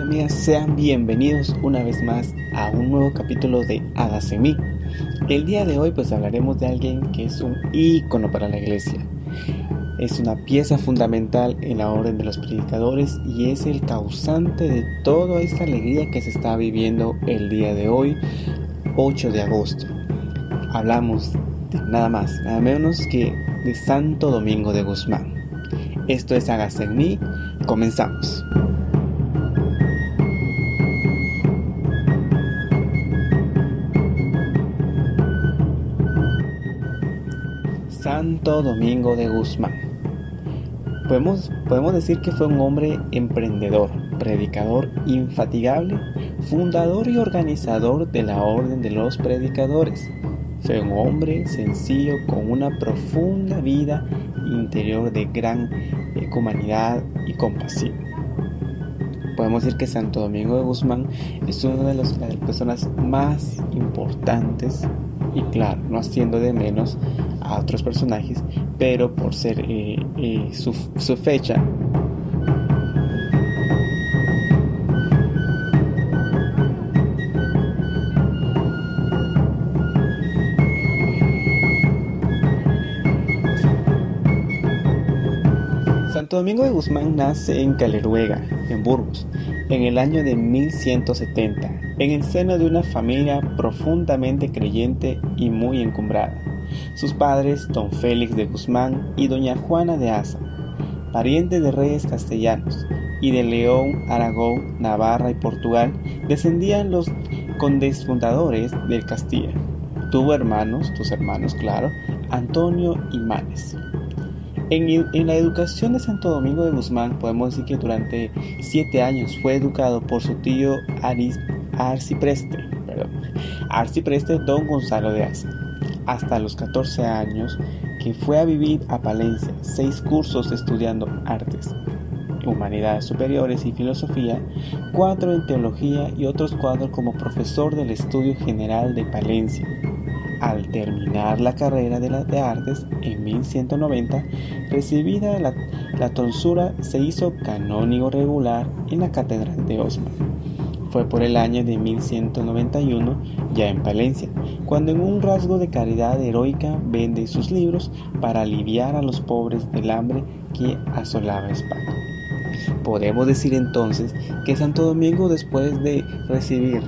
amigas, sean bienvenidos una vez más a un nuevo capítulo de Hágase mí. El día de hoy pues hablaremos de alguien que es un ícono para la iglesia. Es una pieza fundamental en la orden de los predicadores y es el causante de toda esta alegría que se está viviendo el día de hoy, 8 de agosto. Hablamos de nada más, nada menos que de Santo Domingo de Guzmán. Esto es Hágase en mí, comenzamos. Santo Domingo de Guzmán. Podemos, podemos decir que fue un hombre emprendedor, predicador infatigable, fundador y organizador de la Orden de los Predicadores. Fue un hombre sencillo con una profunda vida interior de gran humanidad y compasión. Podemos decir que Santo Domingo de Guzmán es una de las, personas más importantes y claro, no haciendo de menos a otros personajes, pero por ser eh, eh, su, su fecha Domingo de Guzmán nace en Caleruega, en Burgos, en el año de 1170, en el seno de una familia profundamente creyente y muy encumbrada. Sus padres, don Félix de Guzmán y doña Juana de Asa, parientes de reyes castellanos, y de León, Aragón, Navarra y Portugal, descendían los condes fundadores del Castilla. Tuvo hermanos, tus hermanos, claro, Antonio y Manes. En, la educación de Santo Domingo de Guzmán podemos decir que durante siete años fue educado por su tío Arcipreste, perdón, Arcipreste Don Gonzalo de Asa, hasta los 14 años que fue a vivir a Palencia, seis cursos estudiando artes, humanidades superiores y filosofía, cuatro en teología y otros cuatro como profesor del Estudio General de Palencia al terminar la carrera de, de artes en 1190, recibida la, la tonsura, se hizo canónigo regular en la Catedral de Osma. Fue por el año de 1191, ya en Palencia, cuando en un rasgo de caridad heroica vende sus libros para aliviar a los pobres del hambre que asolaba España. Podemos decir entonces que Santo Domingo después de recibir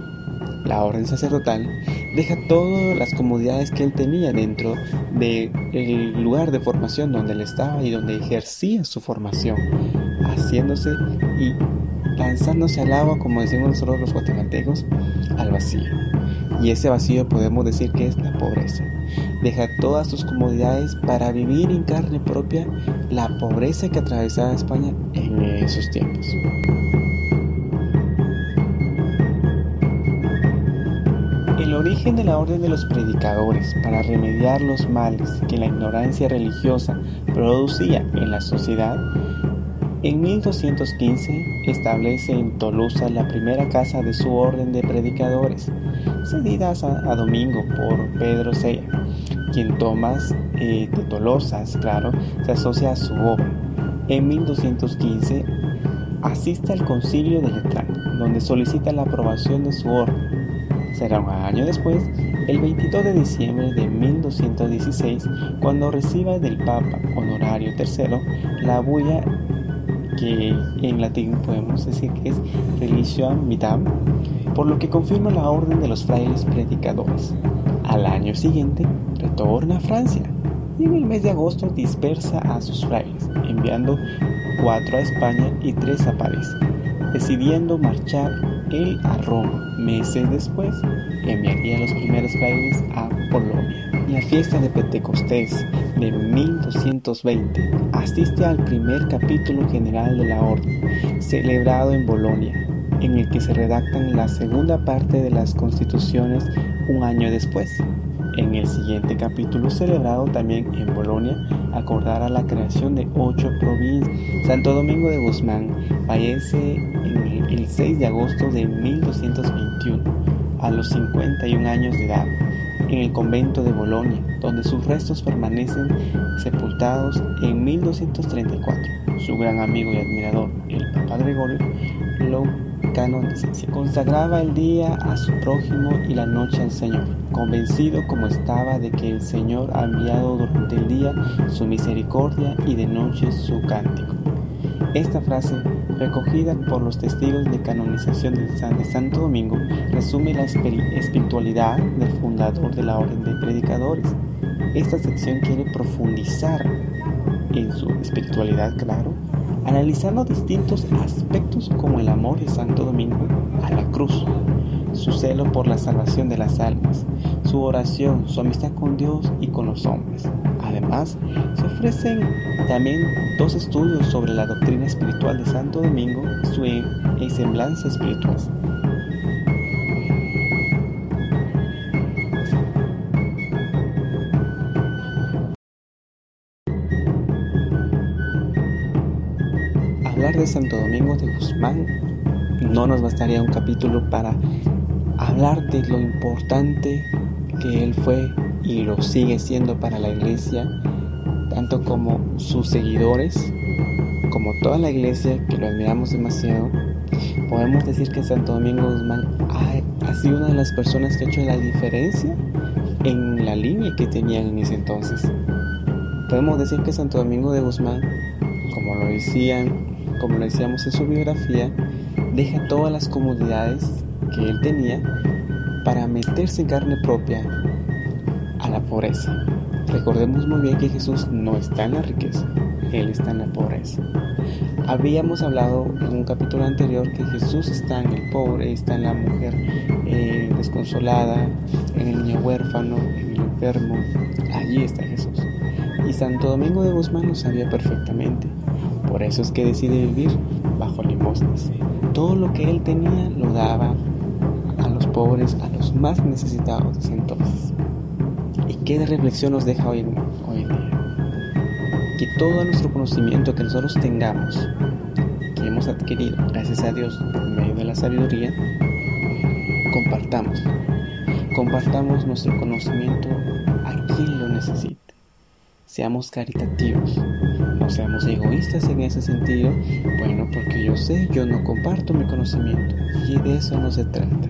la orden sacerdotal, deja todas las comodidades que él tenía dentro del lugar de formación donde él estaba y donde ejercía su formación, haciéndose y lanzándose al agua, como decimos nosotros los guatemaltecos, al vacío. Y ese vacío podemos decir que es la pobreza. Deja todas sus comodidades para vivir en carne propia la pobreza que atravesaba España en esos tiempos. Origen de la orden de los predicadores para remediar los males que la ignorancia religiosa producía en la sociedad, en 1215 establece en Tolosa la primera casa de su orden de predicadores, cedida a, Domingo por Pedro Sella, quien Tomás eh, de Tolosa, claro, se asocia a su obra. En 1215 asiste al concilio de Letrán, donde solicita la aprobación de su orden Será un año después, el 22 de diciembre de 1216, cuando reciba del Papa Honorario III la bulla que en latín podemos decir que es Religioam Vitam, por lo que confirma la orden de los frailes predicadores. Al año siguiente retorna a Francia y en el mes de agosto dispersa a sus frailes, enviando cuatro a España y tres a París, decidiendo marchar él a Roma. Meses después, enviaría los primeros frailes a Polonia. La fiesta de Pentecostés de 1220 asiste al primer capítulo general de la orden, celebrado en Bolonia, en el que se redactan la segunda parte de las constituciones un año después. En el siguiente capítulo celebrado también en Bolonia, acordará la creación de ocho provincias. Santo Domingo de Guzmán fallece el 6 de agosto de 1221, a los 51 años de edad, en el convento de Bolonia, donde sus restos permanecen sepultados en 1234. Su gran amigo y admirador, el Papa Gregorio, lo canon se consagraba el día a su prójimo y la noche al Señor, convencido como estaba de que el Señor ha enviado durante el día su misericordia y de noche su cántico. Esta frase, recogida por los testigos de canonización de Santo Domingo, resume la espiritualidad del fundador de la orden de predicadores. Esta sección quiere profundizar en su espiritualidad, claro, analizando distintos aspectos como el amor de Santo Domingo a la cruz, su celo por la salvación de las almas, su oración, su amistad con Dios y con los hombres. Además, se ofrecen también dos estudios sobre la doctrina espiritual de Santo Domingo y su semblanza espiritual. Hablar de Santo Domingo de Guzmán no nos bastaría un capítulo para hablar de lo importante que él fue y lo sigue siendo para la iglesia, tanto como sus seguidores, como toda la iglesia que lo admiramos demasiado. Podemos decir que Santo Domingo Guzmán ha, ha sido una de las personas que ha hecho la diferencia en la línea que tenían en ese entonces. Podemos decir que Santo Domingo de Guzmán, como lo decían como lo decíamos en su biografía, deja todas las comodidades que él tenía para meterse en carne propia a la pobreza. Recordemos muy bien que Jesús no está en la riqueza, Él está en la pobreza. Habíamos hablado en un capítulo anterior que Jesús está en el pobre, está en la mujer eh, desconsolada, en el niño huérfano, en el enfermo. Allí está Jesús. Y Santo Domingo de Guzmán lo sabía perfectamente. Por eso es que decide vivir bajo limosnas. Todo lo que él tenía lo daba a los pobres, a los más necesitados de entonces. ¿Y qué reflexión nos deja hoy, hoy día? Que todo nuestro conocimiento que nosotros tengamos, que hemos adquirido, gracias a Dios, por medio de la sabiduría, compartamos. Compartamos nuestro conocimiento a quien lo necesita. Seamos caritativos, seamos egoístas en ese sentido. Bueno, porque yo sé, yo no comparto mi conocimiento y de eso no se trata.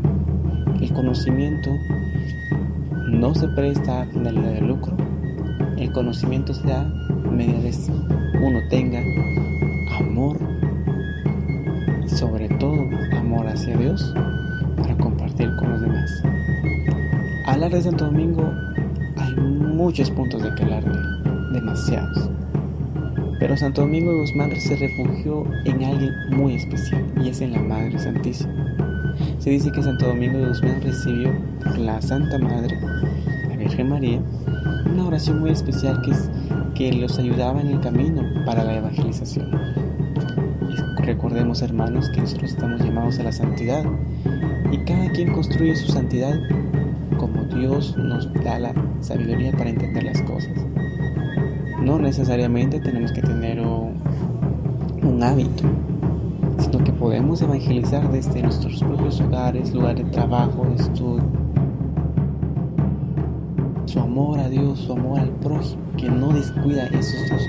El conocimiento no se presta a finalidad de lucro. El conocimiento se da mediante uno tenga amor sobre todo amor hacia Dios para compartir con los demás. Hablar de Santo Domingo hay muchos puntos de que hablar de demasiados. Pero Santo Domingo de Guzmán se refugió en alguien muy especial y es en la Madre Santísima. Se dice que Santo Domingo de Guzmán recibió por la Santa Madre, la Virgen María, una oración muy especial que, es, que los ayudaba en el camino para la evangelización. Recordemos hermanos que nosotros estamos llamados a la santidad y cada quien construye su santidad como Dios nos da la sabiduría para entender las cosas. No necesariamente tenemos que tener un, hábito, sino que podemos evangelizar desde nuestros propios hogares, lugares de trabajo, estudio. Su amor a Dios, su amor al prójimo, que no descuida esos dos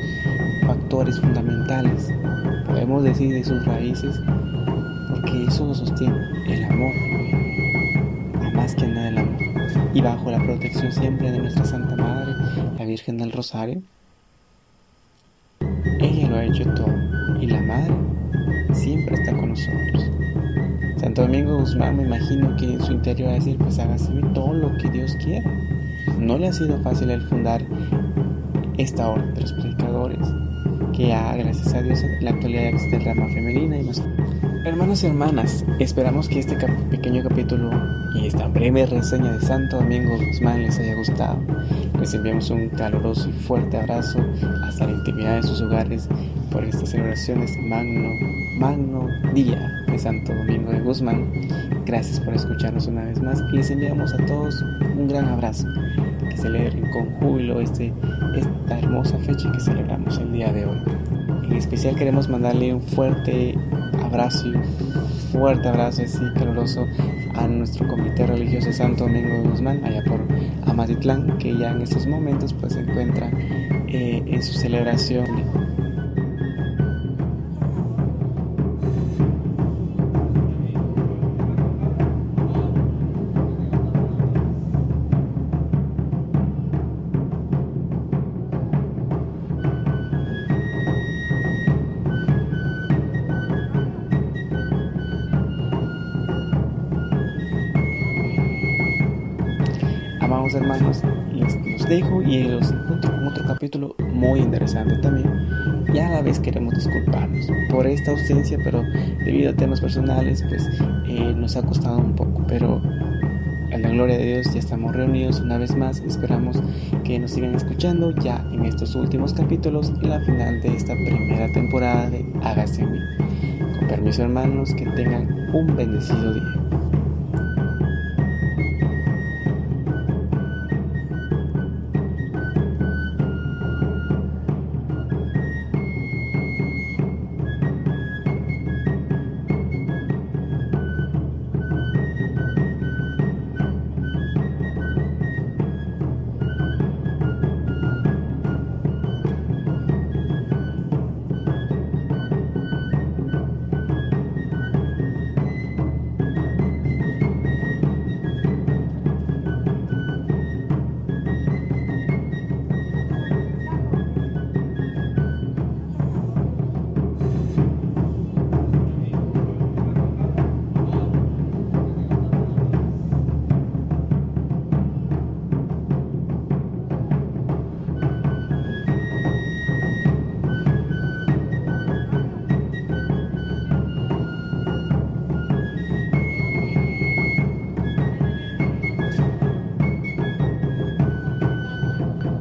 factores fundamentales. Podemos decir de sus raíces, porque eso lo sostiene el amor, más que nada el amor. Y bajo la protección siempre de nuestra Santa Madre, la Virgen del Rosario, ella lo ha hecho todo y la Madre siempre está con nosotros. Santo Domingo Guzmán me imagino que en su interior va a decir, pues hágase todo lo que Dios quiera. No le ha sido fácil el fundar esta orden de los predicadores, que ha, gracias a Dios, en la actualidad existe rama femenina y más. Hermanos y hermanas, esperamos que este pequeño capítulo y esta breve reseña de Santo Domingo Guzmán les haya gustado. Les enviamos un caluroso y fuerte abrazo hasta la intimidad de sus hogares por estas celebraciones magno, magno día de Santo Domingo de Guzmán. Gracias por escucharnos una vez más y les enviamos a todos un gran abrazo. Que celebren con júbilo este, esta hermosa fecha que celebramos el día de hoy. En especial queremos mandarle un fuerte abrazo fuerte abrazo así caluroso a nuestro comité religioso Santo Domingo de Guzmán, allá por Amatitlán, que ya en estos momentos pues se encuentra eh, en su celebración amados hermanos, les los dejo y los encuentro con otro capítulo muy interesante también. Y a la vez queremos disculparnos por esta ausencia, pero debido a temas personales, pues eh, nos ha costado un poco. Pero a la gloria de Dios ya estamos reunidos una vez más. Esperamos que nos sigan escuchando ya en estos últimos capítulos y la final de esta primera temporada de Hágase en mí. Con permiso hermanos, que tengan un bendecido día.